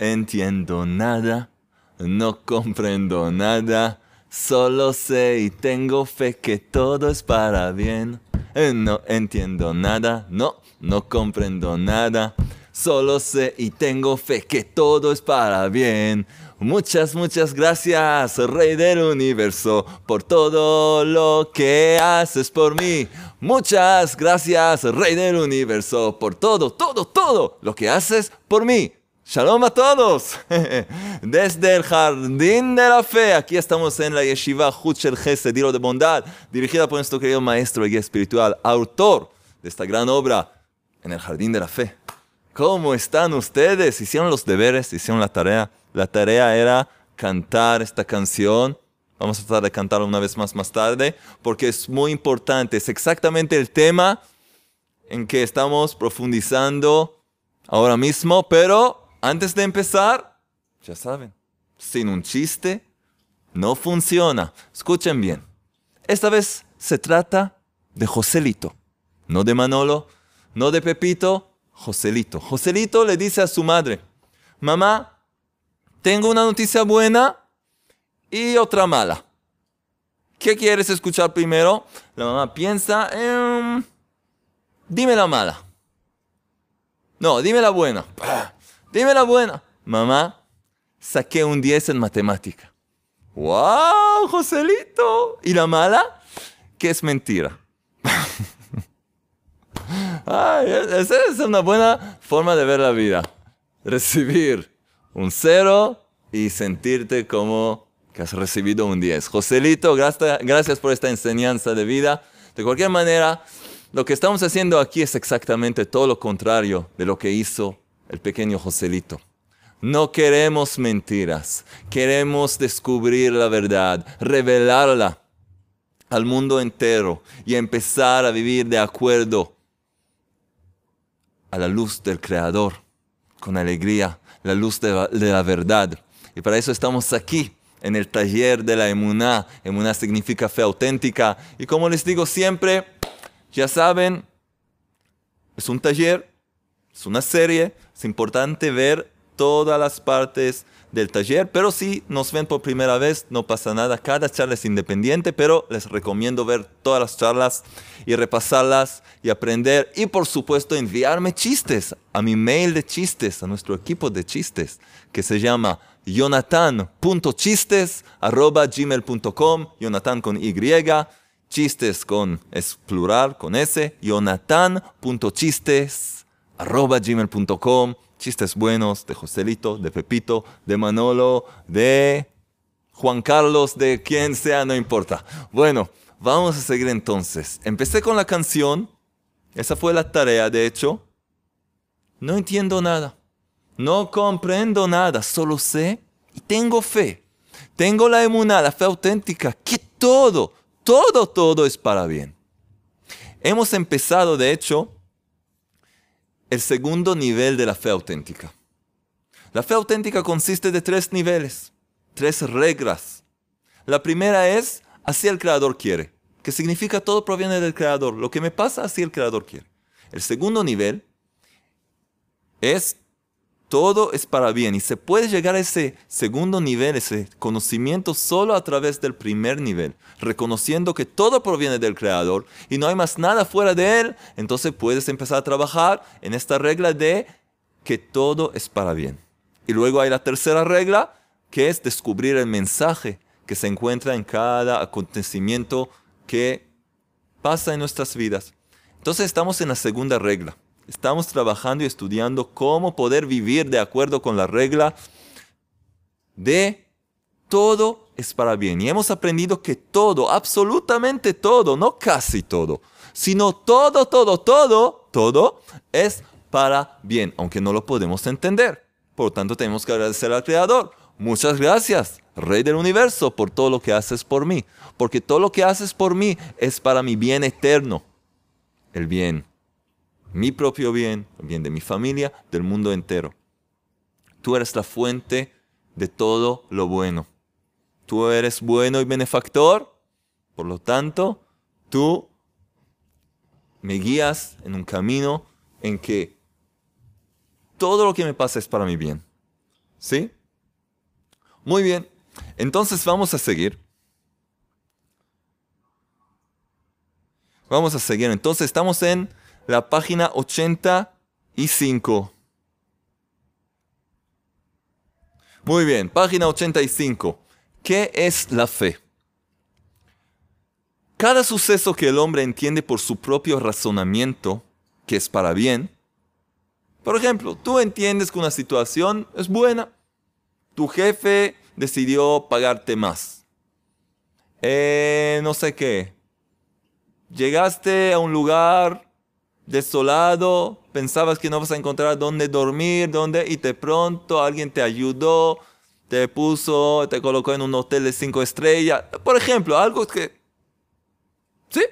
Entiendo nada, no comprendo nada, solo sé y tengo fe que todo es para bien. Eh, No entiendo nada, no, no comprendo nada, solo sé y tengo fe que todo es para bien. Muchas, muchas gracias, Rey del Universo, por todo lo que haces por mí. Muchas gracias, Rey del Universo, por todo, todo, todo lo que haces por mí. Shalom a todos. Desde el Jardín de la Fe, aquí estamos en la Yeshiva Huchel Gesed, Dilo de Bondad, dirigida por nuestro querido maestro y guía espiritual, autor de esta gran obra, en el Jardín de la Fe. ¿Cómo están ustedes? ¿Hicieron los deberes? ¿Hicieron la tarea? La tarea era cantar esta canción. Vamos a tratar de cantarla una vez más más tarde, porque es muy importante. Es exactamente el tema en que estamos profundizando ahora mismo, pero antes de empezar, ya saben, sin un chiste no funciona. Escuchen bien. Esta vez se trata de Joselito, no de Manolo, no de Pepito, Joselito. Joselito le dice a su madre, mamá, tengo una noticia buena y otra mala. ¿Qué quieres escuchar primero? La mamá piensa, dime la mala. No, dime la buena. Dime la buena. Mamá, saqué un 10 en matemática. ¡Wow, Joselito! ¿Y la mala? Que es mentira. Ay, esa es una buena forma de ver la vida. Recibir un cero y sentirte como que has recibido un 10. Joselito, gracias, por esta enseñanza de vida. De cualquier manera, lo que estamos haciendo aquí es exactamente todo lo contrario de lo que hizo el pequeño Joselito. No queremos mentiras, queremos descubrir la verdad, revelarla al mundo entero y empezar a vivir de acuerdo a la luz del Creador, con alegría, la luz de la, verdad. Y para eso estamos aquí, en el taller de la emuná. Emuná significa fe auténtica. Y como les digo siempre, ya saben, es un taller, es una serie, es importante ver todas las partes del taller, pero si nos ven por primera vez, no pasa nada, cada charla es independiente, pero les recomiendo ver todas las charlas y repasarlas y aprender y por supuesto enviarme chistes a mi mail de chistes, a nuestro equipo de chistes, que se llama jonathan.chistes.gmail.com, jonathan con Y, chistes con, es plural, con S, jonathan.chistes.gmail.com, chistes buenos de Joselito, de Pepito, de Manolo, de Juan Carlos, de quien sea, no importa. Bueno, vamos a seguir entonces. Empecé con la canción, esa fue la tarea, de hecho. No entiendo nada, no comprendo nada, solo sé y tengo fe. Tengo la emuná, la fe auténtica, que todo, todo, todo es para bien. Hemos empezado, de hecho, el segundo nivel de la fe auténtica. La fe auténtica consiste de tres niveles, tres reglas. La primera es, así el Creador quiere, que significa todo proviene del Creador. Lo que me pasa, así el Creador quiere. El segundo nivel es, todo es para bien. Y se puede llegar a ese segundo nivel, ese conocimiento, solo a través del primer nivel, reconociendo que todo proviene del Creador y no hay más nada fuera de Él. Entonces puedes empezar a trabajar en esta regla de que todo es para bien. Y luego hay la tercera regla, que es descubrir el mensaje que se encuentra en cada acontecimiento que pasa en nuestras vidas. Entonces estamos en la segunda regla. Estamos trabajando y estudiando cómo poder vivir de acuerdo con la regla de todo es para bien. Y hemos aprendido que todo, absolutamente todo, no casi todo, sino todo, todo, todo, todo es para bien, aunque no lo podemos entender. Por lo tanto, tenemos que agradecer al Creador. Muchas gracias, Rey del Universo, por todo lo que haces por mí. Porque todo lo que haces por mí es para mi bien eterno. El bien, mi propio bien, el bien de mi familia, del mundo entero. Tú eres la fuente de todo lo bueno. Tú eres bueno y benefactor. Por lo tanto, tú me guías en un camino en que todo lo que me pasa es para mi bien. ¿Sí? Muy bien. Entonces vamos a seguir. Vamos a seguir. Entonces estamos en la página 85. Muy bien, página 85. ¿Qué es la fe? Cada suceso que el hombre entiende por su propio razonamiento, que es para bien, por ejemplo, tú entiendes que una situación es buena, tu jefe decidió pagarte más. Eh, no sé qué. Llegaste a un lugar desolado, pensabas que no vas a encontrar dónde dormir, dónde, y de pronto alguien te ayudó, te puso, te colocó en un hotel de cinco estrellas. Por ejemplo, algo que, sí,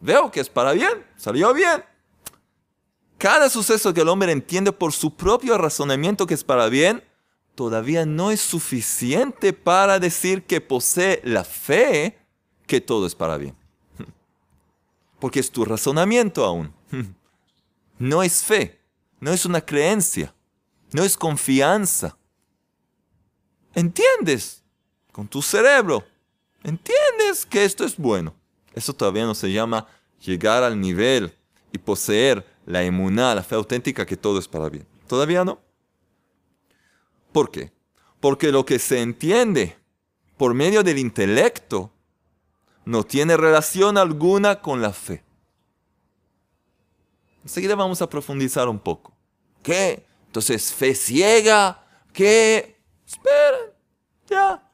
veo que es para bien, salió bien. Cada suceso que el hombre entiende por su propio razonamiento que es para bien, todavía no es suficiente para decir que posee la fe que todo es para bien. Porque es tu razonamiento aún. No es fe, no es una creencia, no es confianza. Entiendes con tu cerebro, entiendes que esto es bueno. Eso todavía no se llama llegar al nivel y poseer la emuná, la fe auténtica que todo es para bien. Todavía no. ¿Por qué? Porque lo que se entiende por medio del intelecto no tiene relación alguna con la fe. Enseguida vamos a profundizar un poco. ¿Qué? Entonces, fe ciega. ¿Qué? Esperen, ya.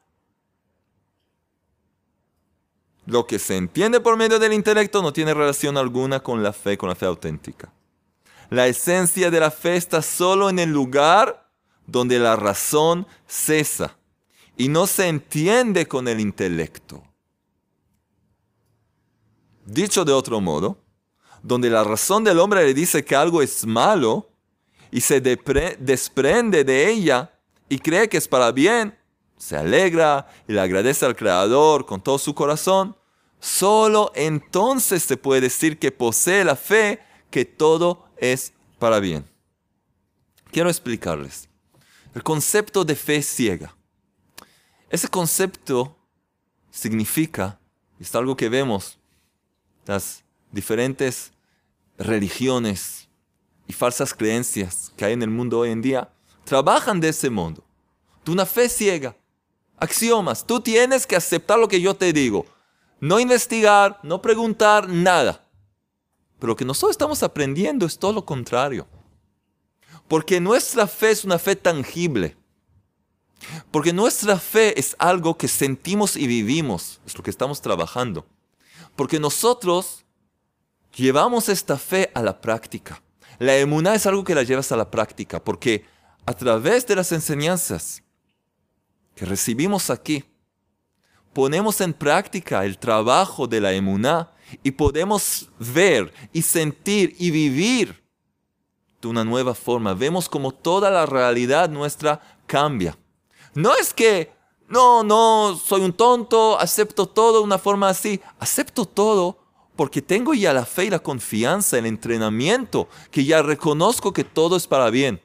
Lo que se entiende por medio del intelecto no tiene relación alguna con la fe, con la fe auténtica. La esencia de la fe está solo en el lugar donde la razón cesa y no se entiende con el intelecto. Dicho de otro modo, donde la razón del hombre le dice que algo es malo y se desprende de ella y cree que es para bien, se alegra y le agradece al Creador con todo su corazón, solo entonces se puede decir que posee la fe que todo es para bien. Quiero explicarles. El concepto de fe ciega. Ese concepto significa, es algo que vemos, las diferentes religiones y falsas creencias que hay en el mundo hoy en día, trabajan de ese mundo. De una fe ciega. Axiomas. Tú tienes que aceptar lo que yo te digo. No investigar, no preguntar, nada. Pero lo que nosotros estamos aprendiendo es todo lo contrario. Porque nuestra fe es una fe tangible. Porque nuestra fe es algo que sentimos y vivimos. Es lo que estamos trabajando. Porque nosotros llevamos esta fe a la práctica. La emuná es algo que la llevas a la práctica. Porque a través de las enseñanzas que recibimos aquí, ponemos en práctica el trabajo de la emuná y podemos ver y sentir y vivir de una nueva forma. Vemos como toda la realidad nuestra cambia. No es que, no, no, soy un tonto, acepto todo de una forma así. Acepto todo porque tengo ya la fe y la confianza, el entrenamiento, que ya reconozco que todo es para bien.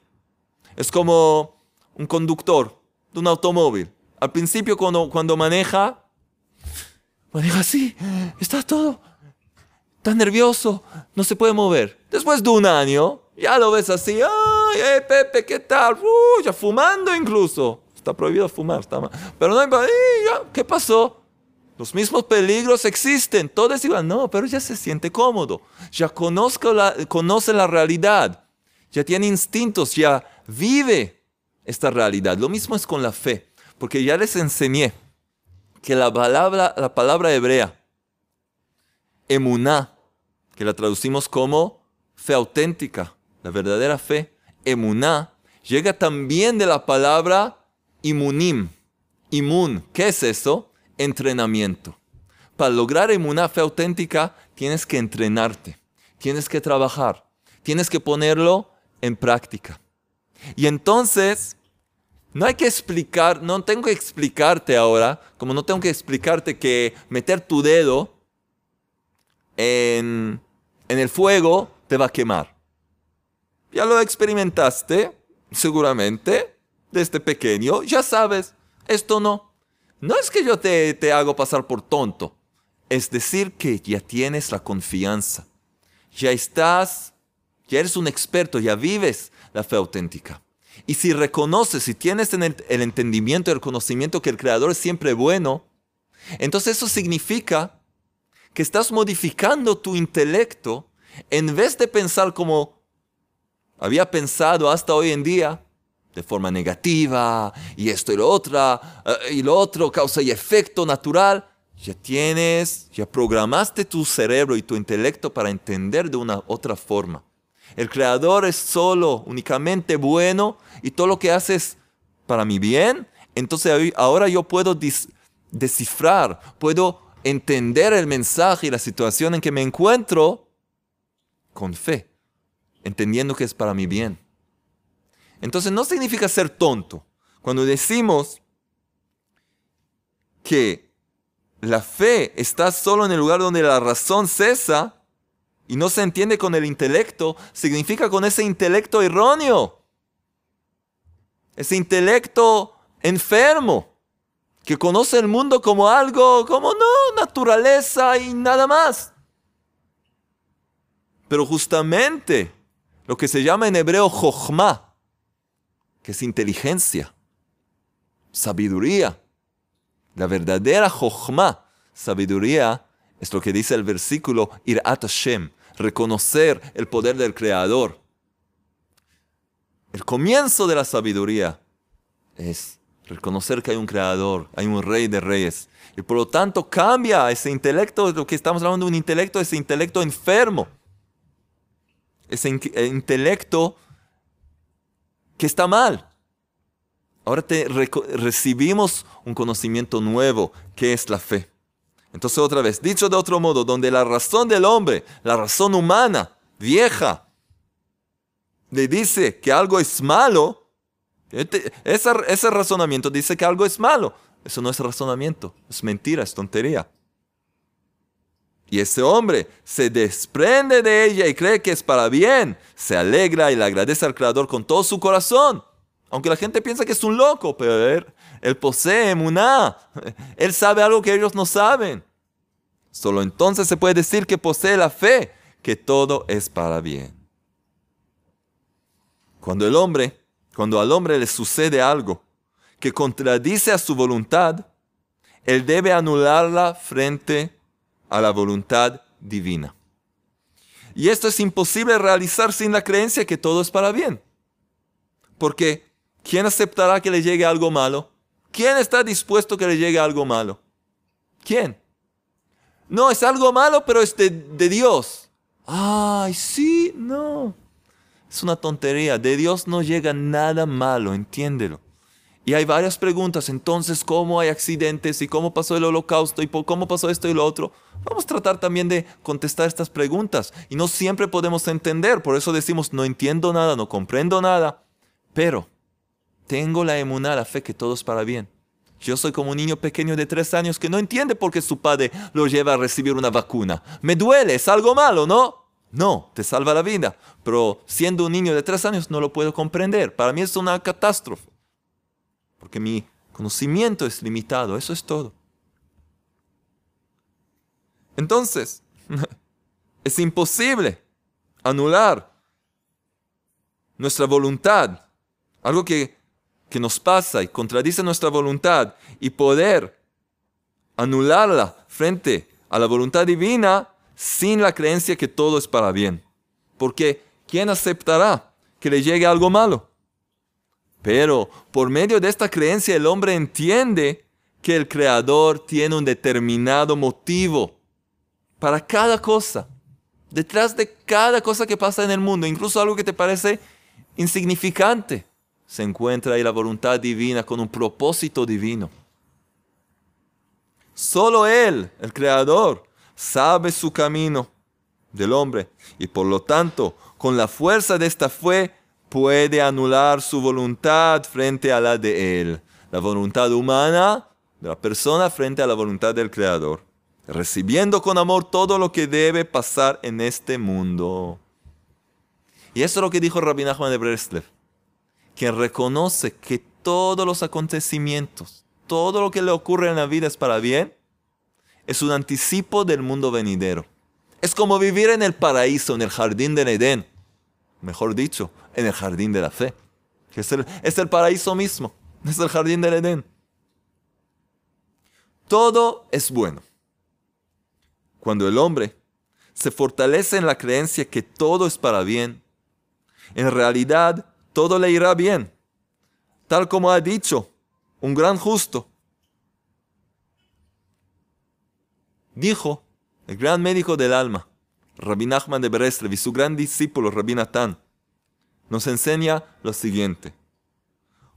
Es como un conductor de un automóvil. Al principio cuando, cuando maneja, maneja así, está todo, está nervioso, no se puede mover. Después de un año, ya lo ves así, ay, eh, Pepe, ¿qué tal? Uh, ya fumando incluso. Está prohibido fumar, está mal. Pero no, ya, ¿qué pasó? Los mismos peligros existen, todo es igual. No, pero ya se siente cómodo. Ya la, conoce la realidad. Ya tiene instintos, ya vive esta realidad. Lo mismo es con la fe. Porque ya les enseñé que la palabra, la palabra hebrea, emuná, que la traducimos como fe auténtica, la verdadera fe, emuná, llega también de la palabra imunim. Imun, ¿qué es eso? Entrenamiento. Para lograr emuná, fe auténtica, tienes que entrenarte, tienes que trabajar, tienes que ponerlo en práctica. Y entonces, no hay que explicar, no tengo que explicarte ahora, como no tengo que explicarte que meter tu dedo en el fuego te va a quemar. Ya lo experimentaste, seguramente. desde pequeño, ya sabes, esto no. No es que yo te, te hago pasar por tonto, es decir, que ya tienes la confianza, ya estás, ya eres un experto, ya vives la fe auténtica. Y si reconoces, si tienes el, el entendimiento el conocimiento que el Creador es siempre bueno, entonces eso significa que estás modificando tu intelecto en vez de pensar como había pensado hasta hoy en día, de forma negativa, y esto y lo otro, eh, y lo otro, causa y efecto natural, ya tienes, ya programaste tu cerebro y tu intelecto para entender de una otra forma. El creador es solo, únicamente bueno, y todo lo que hace es para mi bien. Entonces ahora yo puedo descifrar, puedo entender el mensaje y la situación en que me encuentro con fe, entendiendo que es para mi bien. Entonces no significa ser tonto. Cuando decimos que la fe está solo en el lugar donde la razón cesa y no se entiende con el intelecto, significa con ese intelecto erróneo. Ese intelecto enfermo que conoce el mundo como algo, como no, naturaleza y nada más. Pero justamente lo que se llama en hebreo jochma, es inteligencia, sabiduría. La verdadera jochma, sabiduría, es lo que dice el versículo Irat Hashem, reconocer el poder del Creador. El comienzo de la sabiduría es reconocer que hay un Creador, hay un Rey de Reyes. Y por lo tanto cambia ese intelecto, lo que estamos hablando de un intelecto, ese intelecto enfermo. Ese intelecto que está mal. Ahora te recibimos un conocimiento nuevo, que es la fe. Entonces otra vez, dicho de otro modo, donde la razón del hombre, la razón humana, vieja, le dice que algo es malo, este, ese razonamiento dice que algo es malo. Eso no es razonamiento, es mentira, es tontería. Y ese hombre se desprende de ella y cree que es para bien. Se alegra y le agradece al Creador con todo su corazón. Aunque la gente piensa que es un loco, pero él, posee emuná. Él sabe algo que ellos no saben. Solo entonces se puede decir que posee la fe, que todo es para bien. Cuando el hombre, cuando al hombre le sucede algo que contradice a su voluntad, él debe anularla frente a la voluntad divina. Y esto es imposible realizar sin la creencia que todo es para bien. Porque ¿quién aceptará que le llegue algo malo? ¿Quién está dispuesto que le llegue algo malo? ¿Quién? No, es algo malo, pero es de, de Dios. Ay, sí, no. Es una tontería. De Dios no llega nada malo, entiéndelo. Y hay varias preguntas. Entonces, ¿cómo hay accidentes? ¿Y cómo pasó el holocausto? ¿Y cómo pasó esto y lo otro? Vamos a tratar también de contestar estas preguntas. Y no siempre podemos entender. Por eso decimos, no entiendo nada, no comprendo nada. Pero tengo la emuná, la fe que todo es para bien. Yo soy como un niño pequeño de tres años que no entiende por qué su padre lo lleva a recibir una vacuna. Me duele, es algo malo, ¿no? No, te salva la vida. Pero siendo un niño de tres años no lo puedo comprender. Para mí es una catástrofe porque mi conocimiento es limitado, eso es todo. Entonces, es imposible anular nuestra voluntad, algo que, que nos pasa y contradice nuestra voluntad, y poder anularla frente a la voluntad divina sin la creencia que todo es para bien. Porque ¿quién aceptará que le llegue algo malo? Pero por medio de esta creencia el hombre entiende que el Creador tiene un determinado motivo para cada cosa. Detrás de cada cosa que pasa en el mundo, incluso algo que te parece insignificante, se encuentra ahí la voluntad divina con un propósito divino. Solo Él, el Creador, sabe su camino del hombre y por lo tanto, con la fuerza de esta fe, puede anular su voluntad frente a la de Él. La voluntad humana de la persona frente a la voluntad del Creador. Recibiendo con amor todo lo que debe pasar en este mundo. Y eso es lo que dijo Rabbi Nachman de Breslev. Quien reconoce que todos los acontecimientos, todo lo que le ocurre en la vida es para bien, es un anticipo del mundo venidero. Es como vivir en el paraíso, en el jardín del Edén. Mejor dicho, en el jardín de la fe. Que es el, paraíso mismo. Es el jardín del Edén. Todo es bueno. Cuando el hombre se fortalece en la creencia que todo es para bien, en realidad todo le irá bien. Tal como ha dicho un gran justo. Dijo el gran médico del alma, Rabbi Nachman de Breslev y su gran discípulo Rabbi Natán, nos enseña lo siguiente.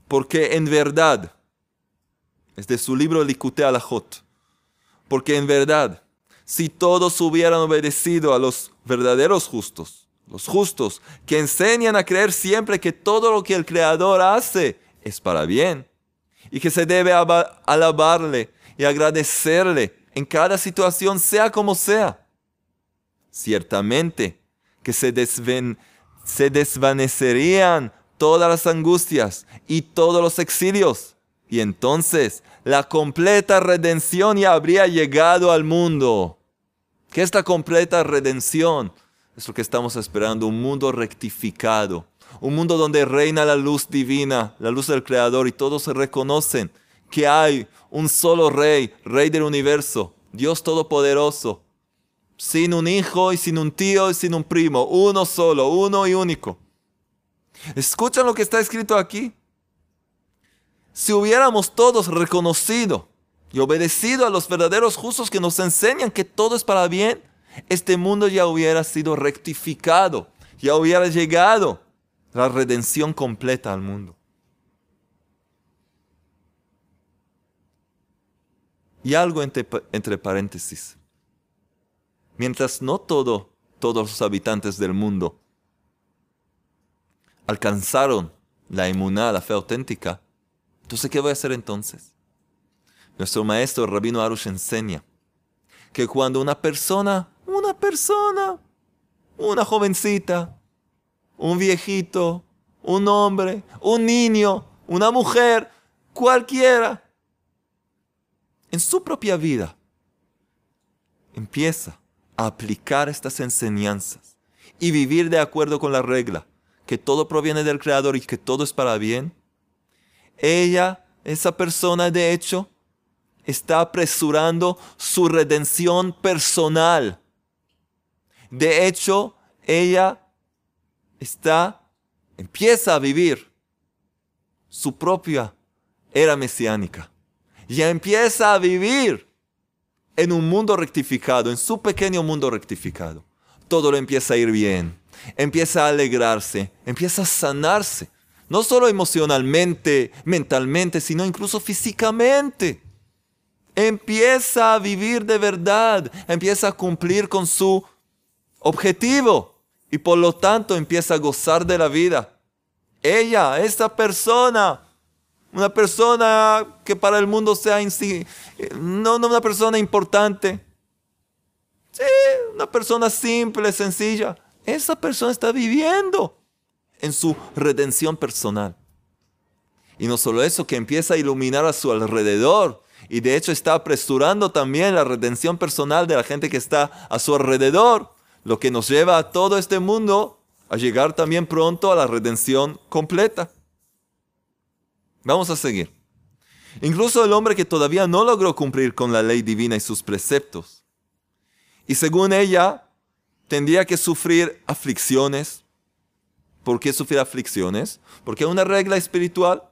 Porque en verdad, es de su libro Likute Alajot, porque en verdad, si todos hubieran obedecido a los verdaderos justos, los justos, que enseñan a creer siempre que todo lo que el Creador hace es para bien, y que se debe alabarle y agradecerle en cada situación, sea como sea. Ciertamente que se, se desvanecerían todas las angustias y todos los exilios, y entonces la completa redención ya habría llegado al mundo. ¿Qué es la completa redención? Es lo que estamos esperando, un mundo rectificado, un mundo donde reina la luz divina, la luz del Creador, y todos reconocen que hay un solo rey, rey del universo, Dios Todopoderoso, sin un hijo y sin un tío y sin un primo, uno solo, uno y único. ¿Escuchan lo que está escrito aquí? Si hubiéramos todos reconocido y obedecido a los verdaderos justos que nos enseñan que todo es para bien, este mundo ya hubiera sido rectificado, ya hubiera llegado la redención completa al mundo. Y algo entre, paréntesis. Mientras no todo, todos los habitantes del mundo alcanzaron la inmunidad, la fe auténtica, entonces ¿qué voy a hacer entonces? Nuestro maestro Rabino Arush enseña que cuando una persona, una persona, una jovencita, un viejito, un hombre, un niño, una mujer, cualquiera, en su propia vida empieza aplicar estas enseñanzas y vivir de acuerdo con la regla, que todo proviene del Creador y que todo es para bien, ella, esa persona de hecho, está apresurando su redención personal. De hecho, ella está, empieza a vivir su propia era mesiánica ya empieza a vivir en un mundo rectificado, en su pequeño mundo rectificado. Todo le empieza a ir bien, empieza a alegrarse, empieza a sanarse, no solo emocionalmente, mentalmente, sino incluso físicamente. Empieza a vivir de verdad, empieza a cumplir con su objetivo y por lo tanto empieza a gozar de la vida. Ella, esa persona, una persona que para el mundo sea no, no una persona importante. Sí, una persona simple, sencilla. Esa persona está viviendo en su redención personal. Y no solo eso, que empieza a iluminar a su alrededor. Y de hecho está apresurando también la redención personal de la gente que está a su alrededor. Lo que nos lleva a todo este mundo a llegar también pronto a la redención completa. Vamos a seguir. Incluso el hombre que todavía no logró cumplir con la ley divina y sus preceptos. Y según ella, tendría que sufrir aflicciones. ¿Por qué sufrir aflicciones? Porque hay una regla espiritual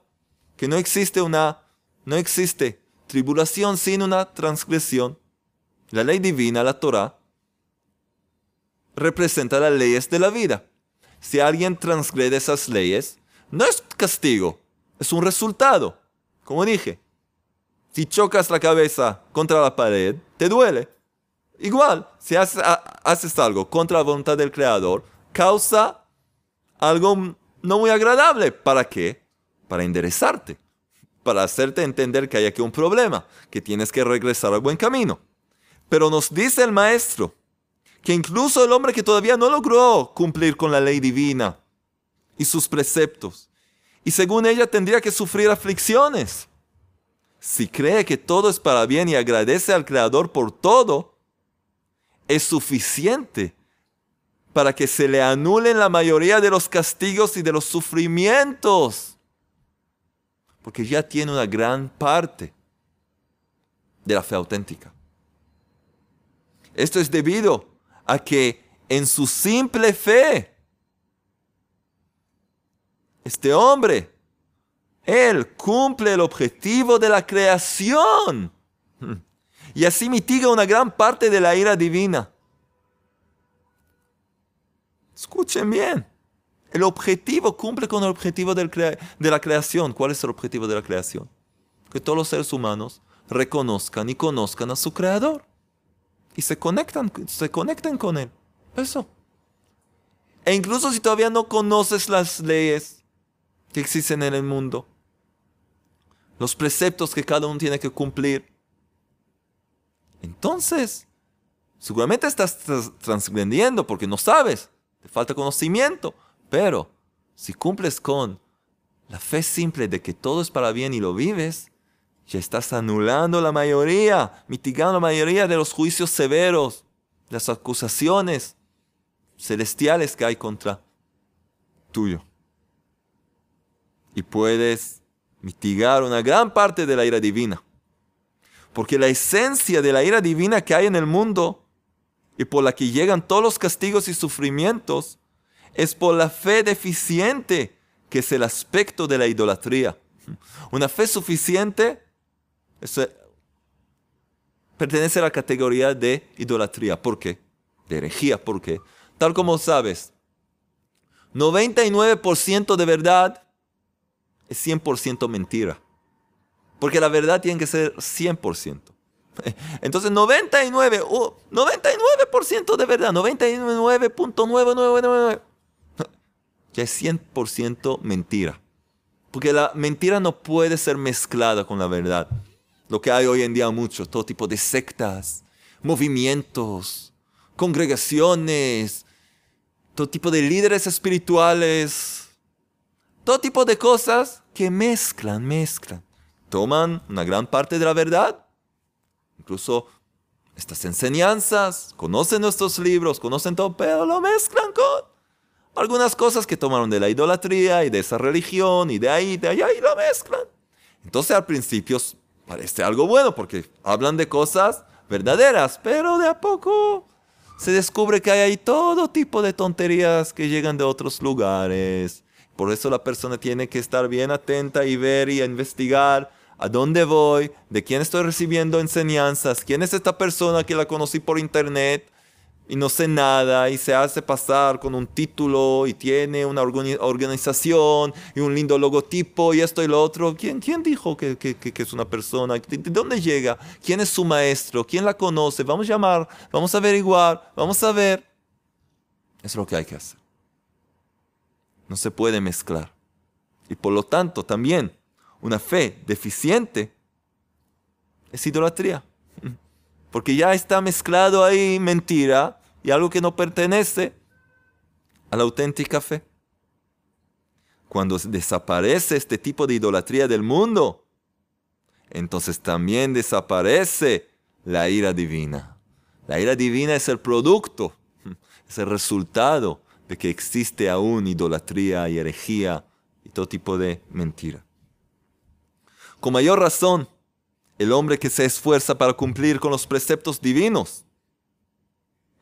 que no existe una no existe tribulación sin una transgresión. La ley divina, la Torah, representa las leyes de la vida. Si alguien transgrede esas leyes, no es castigo, es un resultado. Como dije, si chocas la cabeza contra la pared, te duele. Igual, si haces, algo contra la voluntad del Creador, causa algo no muy agradable. ¿Para qué? Para enderezarte, para hacerte entender que hay aquí un problema, que tienes que regresar al buen camino. Pero nos dice el maestro que incluso el hombre que todavía no logró cumplir con la ley divina y sus preceptos, y según ella tendría que sufrir aflicciones. Si cree que todo es para bien y agradece al Creador por todo, es suficiente para que se le anulen la mayoría de los castigos y de los sufrimientos. Porque ya tiene una gran parte de la fe auténtica. Esto es debido a que en su simple fe, este hombre, él cumple el objetivo de la creación y así mitiga una gran parte de la ira divina. Escuchen bien. El objetivo cumple con el objetivo de la creación. ¿Cuál es el objetivo de la creación? Que todos los seres humanos reconozcan y conozcan a su creador. Y se conectan, se conecten con él. Eso. E incluso si todavía no conoces las leyes que existen en el mundo, los preceptos que cada uno tiene que cumplir, entonces seguramente estás transgrediendo porque no sabes. Te falta conocimiento, pero si cumples con la fe simple de que todo es para bien y lo vives, ya estás anulando la mayoría, mitigando la mayoría de los juicios severos, las acusaciones celestiales que hay contra tuyo. Y puedes mitigar una gran parte de la ira divina. Porque la esencia de la ira divina que hay en el mundo y por la que llegan todos los castigos y sufrimientos, es por la fe deficiente, que es el aspecto de la idolatría. Una fe suficiente pertenece a la categoría de idolatría. ¿Por qué? De herejía. ¿Por qué? Tal como sabes, 99% de verdad es 100% mentira. Porque la verdad tiene que ser 100%. Entonces 99, 99% de verdad, 99.999. Ya es 100% mentira. Porque la mentira no puede ser mezclada con la verdad. Lo que hay hoy en día mucho, todo tipo de sectas, movimientos, congregaciones, todo tipo de líderes espirituales, todo tipo de cosas que mezclan, mezclan. Toman una gran parte de la verdad incluso estas enseñanzas, conocen nuestros libros, conocen todo, pero lo mezclan con algunas cosas que tomaron de la idolatría y de esa religión y de ahí, de allá y lo mezclan. Entonces al principio parece algo bueno porque hablan de cosas verdaderas, pero de a poco se descubre que hay ahí todo tipo de tonterías que llegan de otros lugares. Por eso la persona tiene que estar bien atenta y ver y investigar a dónde voy, de quién estoy recibiendo enseñanzas, quién es esta persona que la conocí por internet y no sé nada y se hace pasar con un título y tiene una organización y un lindo logotipo y esto y lo otro. ¿Quién, quién dijo que, es una persona? ¿De, dónde llega? ¿Quién es su maestro? ¿Quién la conoce? Vamos a llamar, vamos a averiguar, vamos a ver. Es lo que hay que hacer. No se puede mezclar. Y por lo tanto también una fe deficiente es idolatría. Porque ya está mezclado ahí mentira y algo que no pertenece a la auténtica fe. Cuando desaparece este tipo de idolatría del mundo, entonces también desaparece la ira divina. La ira divina es el producto, es el resultado de que existe aún idolatría y herejía y todo tipo de mentira. Con mayor razón, el hombre que se esfuerza para cumplir con los preceptos divinos,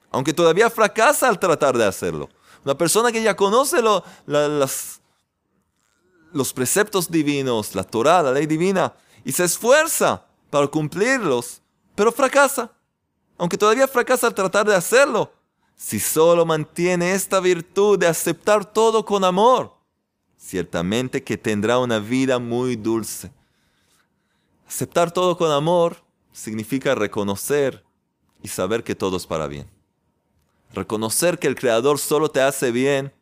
aunque todavía fracasa al tratar de hacerlo. Una persona que ya conoce los preceptos divinos, la Torah, la ley divina, y se esfuerza para cumplirlos, pero fracasa. Aunque todavía fracasa al tratar de hacerlo, si solo mantiene esta virtud de aceptar todo con amor, ciertamente que tendrá una vida muy dulce. Aceptar todo con amor significa reconocer y saber que todo es para bien. Reconocer que el Creador solo te hace bien,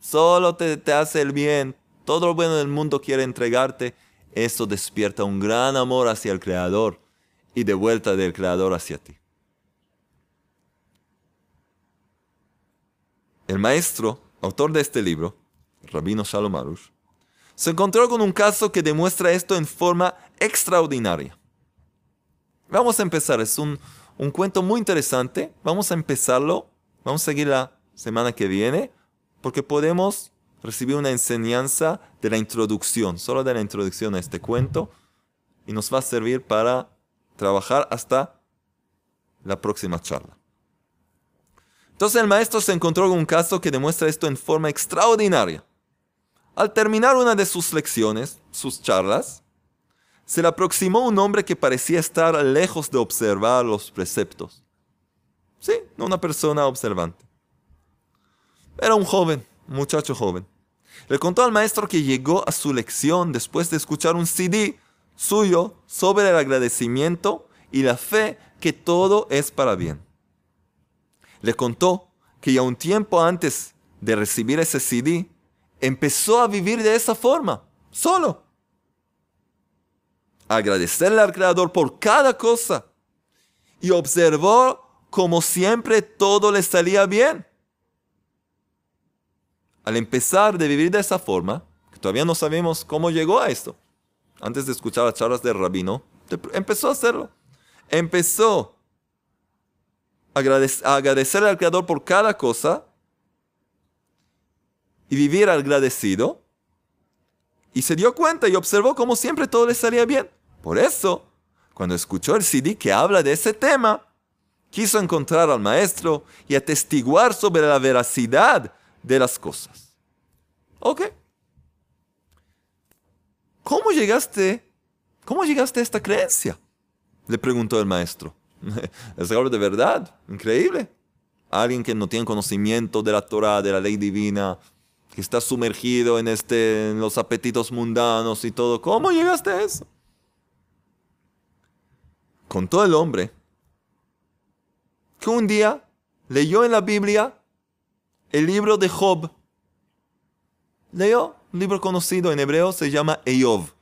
solo te, hace el bien, todo lo bueno del mundo quiere entregarte, eso despierta un gran amor hacia el Creador y de vuelta del Creador hacia ti. El maestro, autor de este libro, Rabino Shalom Arush, se encontró con un caso que demuestra esto en forma extraordinaria. Vamos a empezar, es un, un cuento muy interesante. Vamos a empezarlo, vamos a seguir la semana que viene, porque podemos recibir una enseñanza de la introducción, solo de la introducción a este cuento, y nos va a servir para trabajar hasta la próxima charla. Entonces el maestro se encontró con un caso que demuestra esto en forma extraordinaria. Al terminar una de sus lecciones, sus charlas, se le aproximó un hombre que parecía estar lejos de observar los preceptos. Sí, una persona observante. Era un joven, un muchacho joven. Le contó al maestro que llegó a su lección después de escuchar un CD suyo sobre el agradecimiento y la fe que todo es para bien. Le contó que ya un tiempo antes de recibir ese CD, empezó a vivir de esa forma, solo. Agradecerle al Creador por cada cosa y observó como siempre todo le salía bien. Al empezar de vivir de esa forma, que todavía no sabemos cómo llegó a esto, antes de escuchar las charlas del rabino, empezó a hacerlo. Empezó a agradecerle al Creador por cada cosa y vivir agradecido. Y se dio cuenta y observó como siempre todo le salía bien. Por eso, cuando escuchó el CD que habla de ese tema, quiso encontrar al maestro y atestiguar sobre la veracidad de las cosas. Ok. ¿Cómo llegaste? ¿Cómo llegaste a esta creencia? Le preguntó el maestro. Es algo de verdad, increíble. Alguien que no tiene conocimiento de la Torah, de la ley divina, que está sumergido en, este, en los apetitos mundanos y todo. ¿Cómo llegaste a eso? Contó el hombre que un día leyó en la Biblia el libro de Job. Leyó un libro conocido en hebreo, se llama Eyov.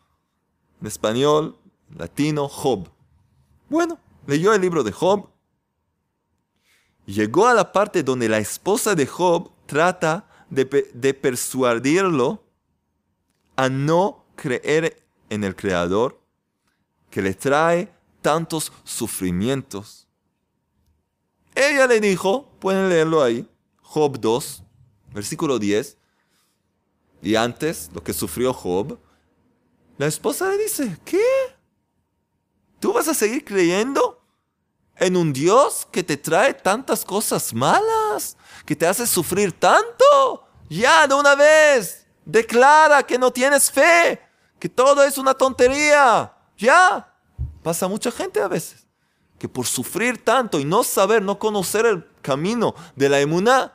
En español, latino, Job. Bueno, leyó el libro de Job. Llegó a la parte donde la esposa de Job trata de, persuadirlo a no creer en el Creador que le trae tantos sufrimientos. Ella le dijo, pueden leerlo ahí, Job 2, versículo 10, y antes lo que sufrió Job, la esposa le dice, ¿qué? ¿Tú vas a seguir creyendo en un Dios que te trae tantas cosas malas? que te hace sufrir tanto, ya de una vez, declara que no tienes fe, que todo es una tontería, ya. Pasa mucha gente a veces, que por sufrir tanto y no saber, no conocer el camino de la emuná,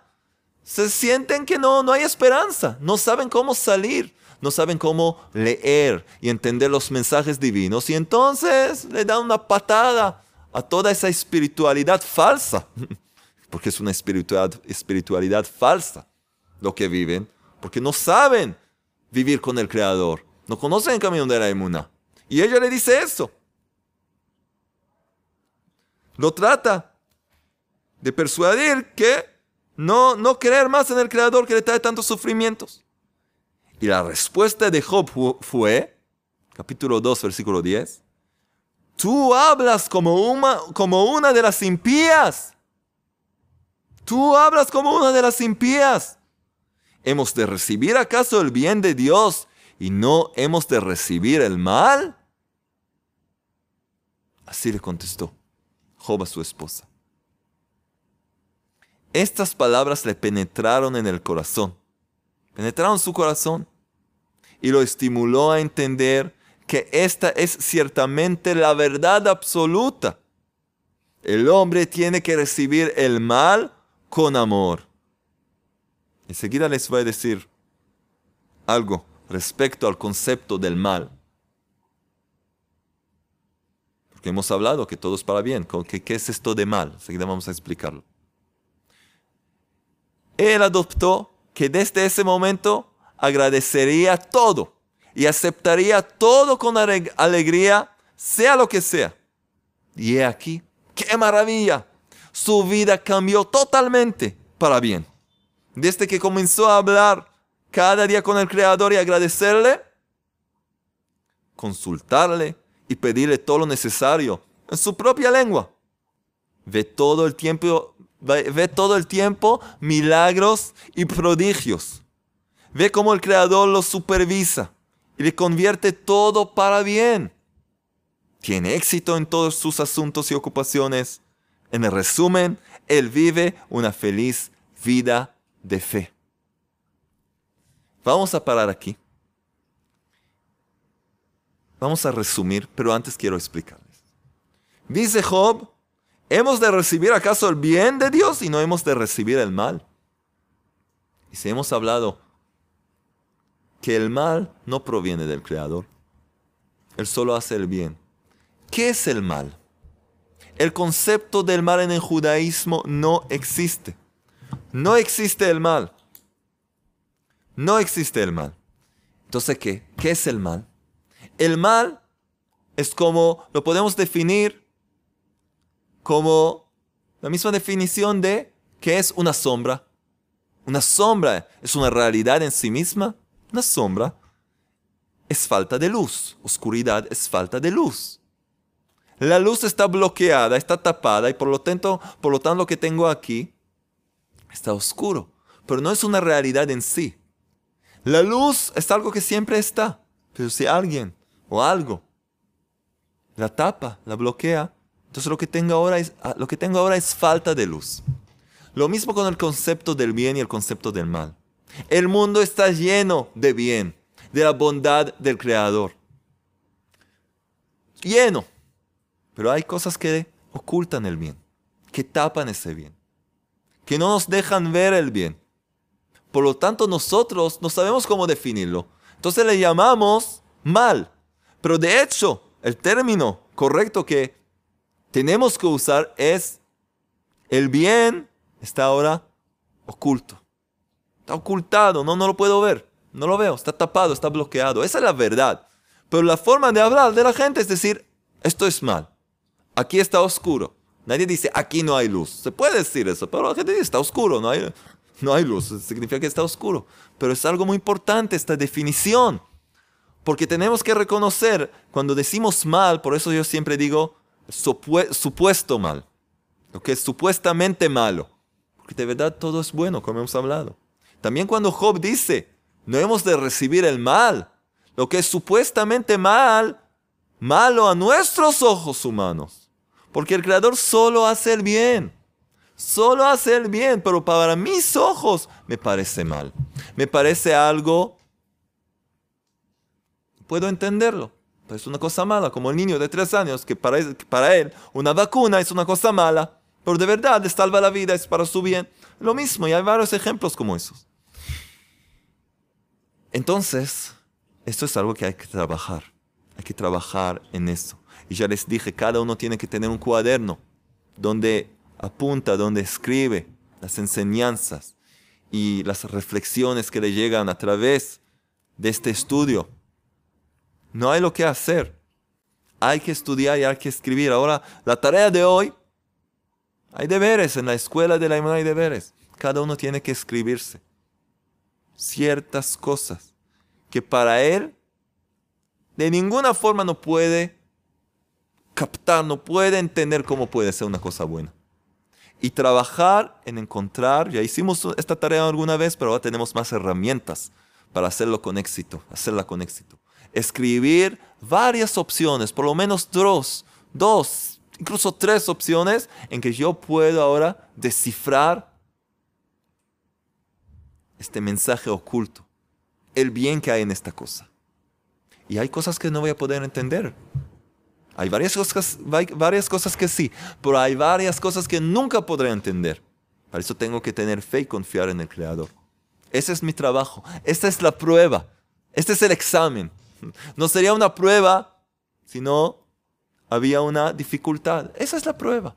se sienten que no, no hay esperanza, no saben cómo salir, no saben cómo leer y entender los mensajes divinos y entonces le dan una patada a toda esa espiritualidad falsa porque es una espiritualidad, espiritualidad falsa lo que viven, porque no saben vivir con el Creador, no conocen el camino de la emuna. Y ella le dice eso. Lo trata de persuadir que no, no creer más en el Creador que le trae tantos sufrimientos. Y la respuesta de Job fue, capítulo 2, versículo 10, tú hablas como una, de las impías Tú hablas como una de las impías. ¿Hemos de recibir acaso el bien de Dios y no hemos de recibir el mal? Así le contestó Job a su esposa. Estas palabras le penetraron en el corazón, penetraron su corazón y lo estimuló a entender que esta es ciertamente la verdad absoluta. El hombre tiene que recibir el mal con amor. Enseguida les voy a decir algo respecto al concepto del mal. Porque hemos hablado que todo es para bien. ¿Qué, es esto de mal? Enseguida vamos a explicarlo. Él adoptó que desde ese momento agradecería todo y aceptaría todo con alegría, sea lo que sea. Y he aquí, qué maravilla su vida cambió totalmente para bien. Desde que comenzó a hablar cada día con el Creador y agradecerle, consultarle y pedirle todo lo necesario en su propia lengua. Ve todo el tiempo, ve todo el tiempo milagros y prodigios. Ve cómo el Creador los supervisa y le convierte todo para bien. Tiene éxito en todos sus asuntos y ocupaciones. En el resumen, él vive una feliz vida de fe. Vamos a parar aquí. Vamos a resumir, pero antes quiero explicarles. Dice Job, ¿hemos de recibir acaso el bien de Dios y no hemos de recibir el mal? Y si hemos hablado que el mal no proviene del Creador, Él solo hace el bien. ¿Qué es el mal? El concepto del mal en el judaísmo no existe. No existe el mal. No existe el mal. Entonces, ¿qué? ¿Qué es el mal? El mal es como, lo podemos definir como la misma definición de que es una sombra. Una sombra es una realidad en sí misma. Una sombra es falta de luz. Oscuridad es falta de luz. La luz está bloqueada, está tapada y por lo tanto, por lo tanto lo que tengo aquí está oscuro. Pero no es una realidad en sí. La luz es algo que siempre está. Pero si alguien o algo la tapa, la bloquea, entonces lo que tengo ahora es, lo que tengo ahora es falta de luz. Lo mismo con el concepto del bien y el concepto del mal. El mundo está lleno de bien, de la bondad del Creador. Lleno. Pero hay cosas que ocultan el bien, que tapan ese bien, que no nos dejan ver el bien. Por lo tanto, nosotros no sabemos cómo definirlo. Entonces le llamamos mal. Pero de hecho, el término correcto que tenemos que usar es el bien está ahora oculto. Está ocultado, no, no lo puedo ver. No lo veo, está tapado, está bloqueado. Esa es la verdad. Pero la forma de hablar de la gente es decir, esto es mal. Aquí está oscuro. Nadie dice, aquí no hay luz. Se puede decir eso, pero la gente dice, está oscuro, no hay, no hay luz. Significa que está oscuro. Pero es algo muy importante esta definición. Porque tenemos que reconocer, cuando decimos mal, por eso yo siempre digo supuesto mal, lo que es supuestamente malo. Porque de verdad todo es bueno, como hemos hablado. También cuando Job dice, no hemos de recibir el mal, lo que es supuestamente mal, malo a nuestros ojos humanos. Porque el Creador solo hace el bien. Solo hace el bien, pero para mis ojos me parece mal. Me parece algo puedo entenderlo. Pero es una cosa mala, como el niño de tres años, que para, para él una vacuna es una cosa mala, pero de verdad le salva la vida, es para su bien. Lo mismo, y hay varios ejemplos como esos. Entonces, esto es algo que hay que trabajar. Hay que trabajar en eso. Y ya les dije, cada uno tiene que tener un cuaderno donde apunta, donde escribe las enseñanzas y las reflexiones que le llegan a través de este estudio. No hay lo que hacer. Hay que estudiar y hay que escribir. Ahora, la tarea de hoy, hay deberes. En la escuela de la imagen hay deberes. Cada uno tiene que escribirse ciertas cosas que para él de ninguna forma no puede captar, no puede entender cómo puede ser una cosa buena. Y trabajar en encontrar, ya hicimos esta tarea alguna vez, pero ahora tenemos más herramientas para hacerlo con éxito, hacerla con éxito escribir varias opciones, por lo menos dos, dos, incluso tres opciones en que yo puedo ahora descifrar este mensaje oculto, el bien que hay en esta cosa. Y hay cosas que no voy a poder entender. Hay varias cosas, varias cosas que sí, pero hay varias cosas que nunca podré entender. Para eso tengo que tener fe y confiar en el Creador. Ese es mi trabajo. Esta es la prueba. Este es el examen. No sería una prueba si no había una dificultad. Esa es la prueba.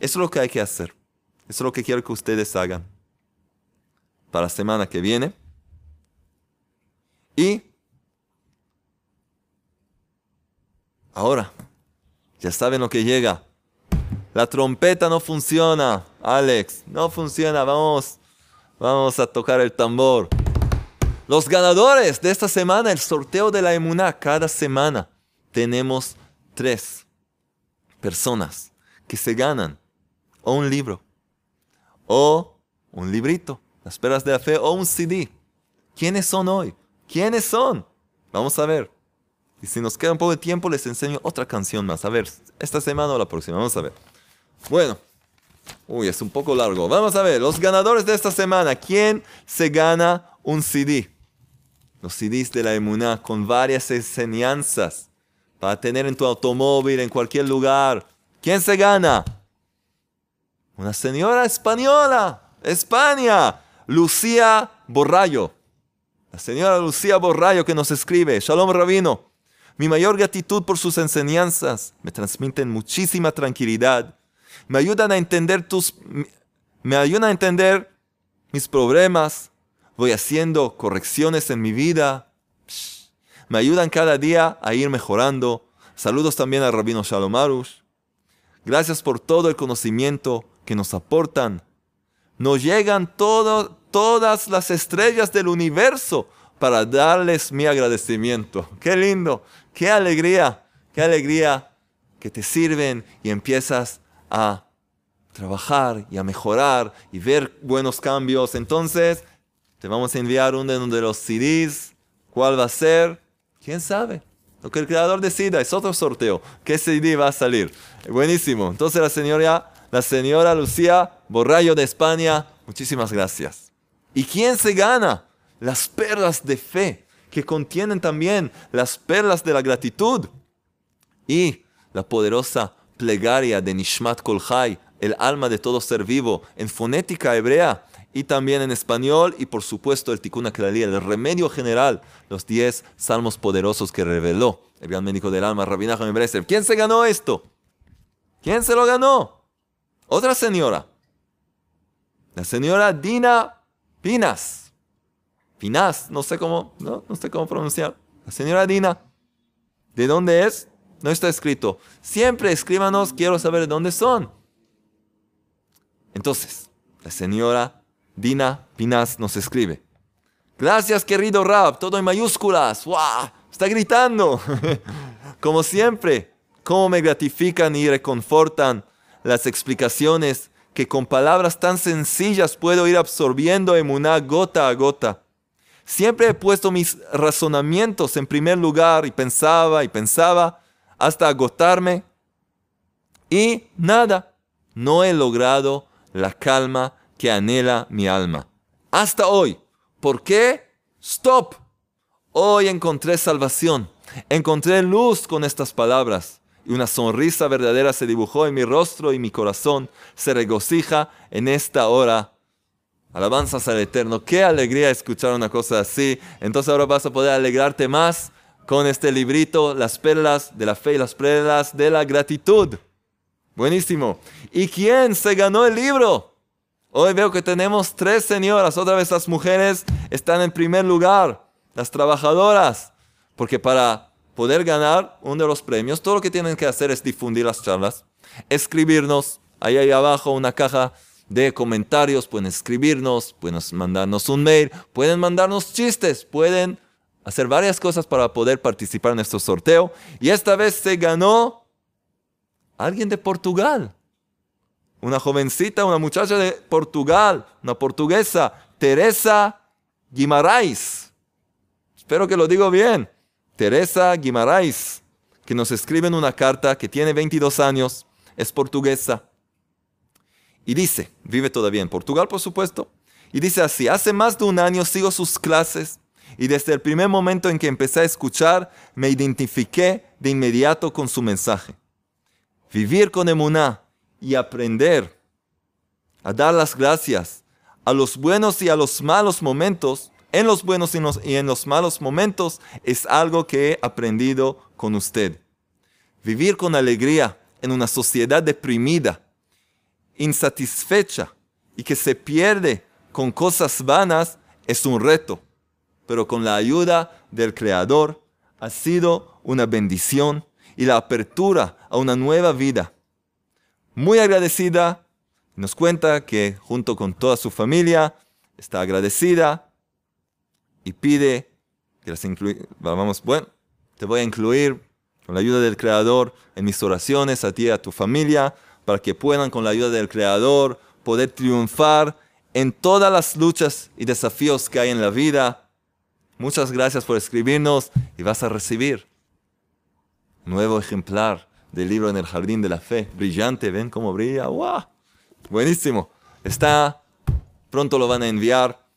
Eso es lo que hay que hacer. Eso es lo que quiero que ustedes hagan para la semana que viene. Y ahora, ya saben lo que llega. La trompeta no funciona, Alex. No funciona. Vamos, vamos a tocar el tambor. Los ganadores de esta semana, el sorteo de la emuná, cada semana tenemos tres personas que se ganan o un libro o un librito, las perlas de la fe o un CD. ¿Quiénes son hoy? ¿Quiénes son? Vamos a ver. Y si nos queda un poco de tiempo, les enseño otra canción más. A ver, esta semana o la próxima. Vamos a ver. Bueno. Uy, es un poco largo. Vamos a ver, los ganadores de esta semana. ¿Quién se gana un CD? Los CDs de la Emuná con varias enseñanzas para tener en tu automóvil, en cualquier lugar. ¿Quién se gana? Una señora española, España, Lucía Borrayo. La señora Lucía Borrayo que nos escribe, Shalom Rabino, mi mayor gratitud por sus enseñanzas me transmiten muchísima tranquilidad, me ayudan a entender tus, me ayudan a entender mis problemas, voy haciendo correcciones en mi vida, me ayudan cada día a ir mejorando. Saludos también al Rabino Shalom Arush. Gracias por todo el conocimiento que nos aportan. Nos llegan todas las estrellas del universo para darles mi agradecimiento. Qué lindo, qué alegría, qué alegría que te sirven y empiezas a trabajar y a mejorar y ver buenos cambios. Entonces, te vamos a enviar uno de los CDs. ¿Cuál va a ser? ¿Quién sabe? Lo que el creador decida, es otro sorteo. ¿Qué CD va a salir? Buenísimo. Entonces la señora, la señora Lucía Borrayo de España, muchísimas gracias. ¿Y quién se gana? Las perlas de fe, que contienen también las perlas de la gratitud. Y la poderosa plegaria de Nishmat Kolhai, el alma de todo ser vivo, en fonética hebrea y también en español, y por supuesto el Tikkun Aklali, el remedio general, los 10 salmos poderosos que reveló el gran médico del alma, Rabbi Nachman ¿Quién se ganó esto? ¿Quién se lo ganó? Otra señora. La señora Dina Pinas. Pinas, no sé cómo, no, no sé cómo pronunciar. La señora Dina. ¿De dónde es? No está escrito. Siempre escríbanos, quiero saber de dónde son. Entonces, la señora Dina Pinas nos escribe. Gracias, querido Rab, todo en mayúsculas. ¡Wow! Está gritando. Como siempre, cómo me gratifican y reconfortan las explicaciones que con palabras tan sencillas puedo ir absorbiendo en una gota a gota. Siempre he puesto mis razonamientos en primer lugar y pensaba y pensaba hasta agotarme y nada, no he logrado la calma que anhela mi alma. Hasta hoy. ¿Por qué? Stop. Hoy encontré salvación. Encontré luz con estas palabras. Y una sonrisa verdadera se dibujó en mi rostro y mi corazón se regocija en esta hora. Alabanzas al Eterno. Qué alegría escuchar una cosa así. Entonces ahora vas a poder alegrarte más con este librito, las perlas de la fe y las perlas de la gratitud. Buenísimo. ¿Y quién se ganó el libro? Hoy veo que tenemos tres señoras. Otra vez las mujeres están en primer lugar. Las trabajadoras. Porque para poder ganar uno de los premios, todo lo que tienen que hacer es difundir las charlas, escribirnos. Ahí, ahí abajo una caja de comentarios. Pueden escribirnos, pueden mandarnos un mail, pueden mandarnos chistes, pueden hacer varias cosas para poder participar en este sorteo. Y esta vez se ganó alguien de Portugal. Una jovencita, una muchacha de Portugal, una portuguesa, Teresa Guimarães. Espero que lo digo bien. Teresa Guimarães, que nos escribe en una carta que tiene 22 años, es portuguesa. Y dice, vive todavía en Portugal, por supuesto. Y dice así, hace más de un año sigo sus clases y desde el primer momento en que empecé a escuchar, me identifiqué de inmediato con su mensaje. Vivir con emuná y aprender a dar las gracias a los buenos y a los malos momentos, en los buenos y en los malos momentos, es algo que he aprendido con usted. Vivir con alegría en una sociedad deprimida, insatisfecha y que se pierde con cosas vanas es un reto pero con la ayuda del Creador ha sido una bendición y la apertura a una nueva vida. Muy agradecida, nos cuenta que junto con toda su familia está agradecida y pide que las. Vamos, bueno, te voy a incluir con la ayuda del Creador en mis oraciones a ti y a tu familia, para que puedan con la ayuda del Creador poder triunfar en todas las luchas y desafíos que hay en la vida. Muchas gracias por escribirnos y vas a recibir un nuevo ejemplar del libro en el jardín de la fe. Brillante, ven cómo brilla. ¡Wow! Buenísimo. Está, pronto lo van a enviar.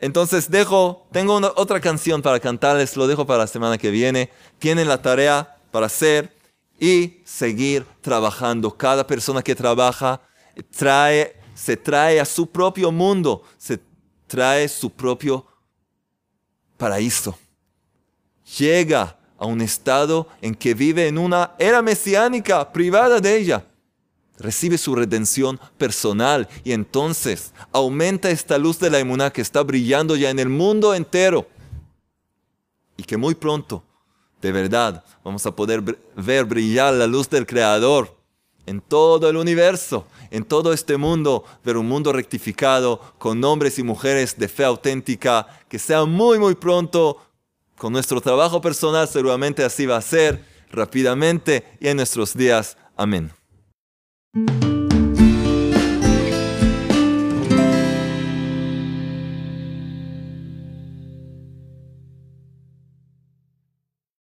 Entonces dejo, tengo otra canción para cantarles, lo dejo para la semana que viene. Tienen la tarea para hacer y seguir trabajando. Cada persona que trabaja trae, se trae a su propio mundo, se trae su propio paraíso. Llega a un estado en que vive en una era mesiánica privada de ella. Recibe su redención personal y entonces aumenta esta luz de la inmunidad que está brillando ya en el mundo entero y que muy pronto, de verdad, vamos a poder ver brillar la luz del Creador en todo el universo, en todo este mundo, ver un mundo rectificado con hombres y mujeres de fe auténtica, que sea muy, muy pronto, con nuestro trabajo personal seguramente así va a ser, rápidamente y en nuestros días. Amén. thank you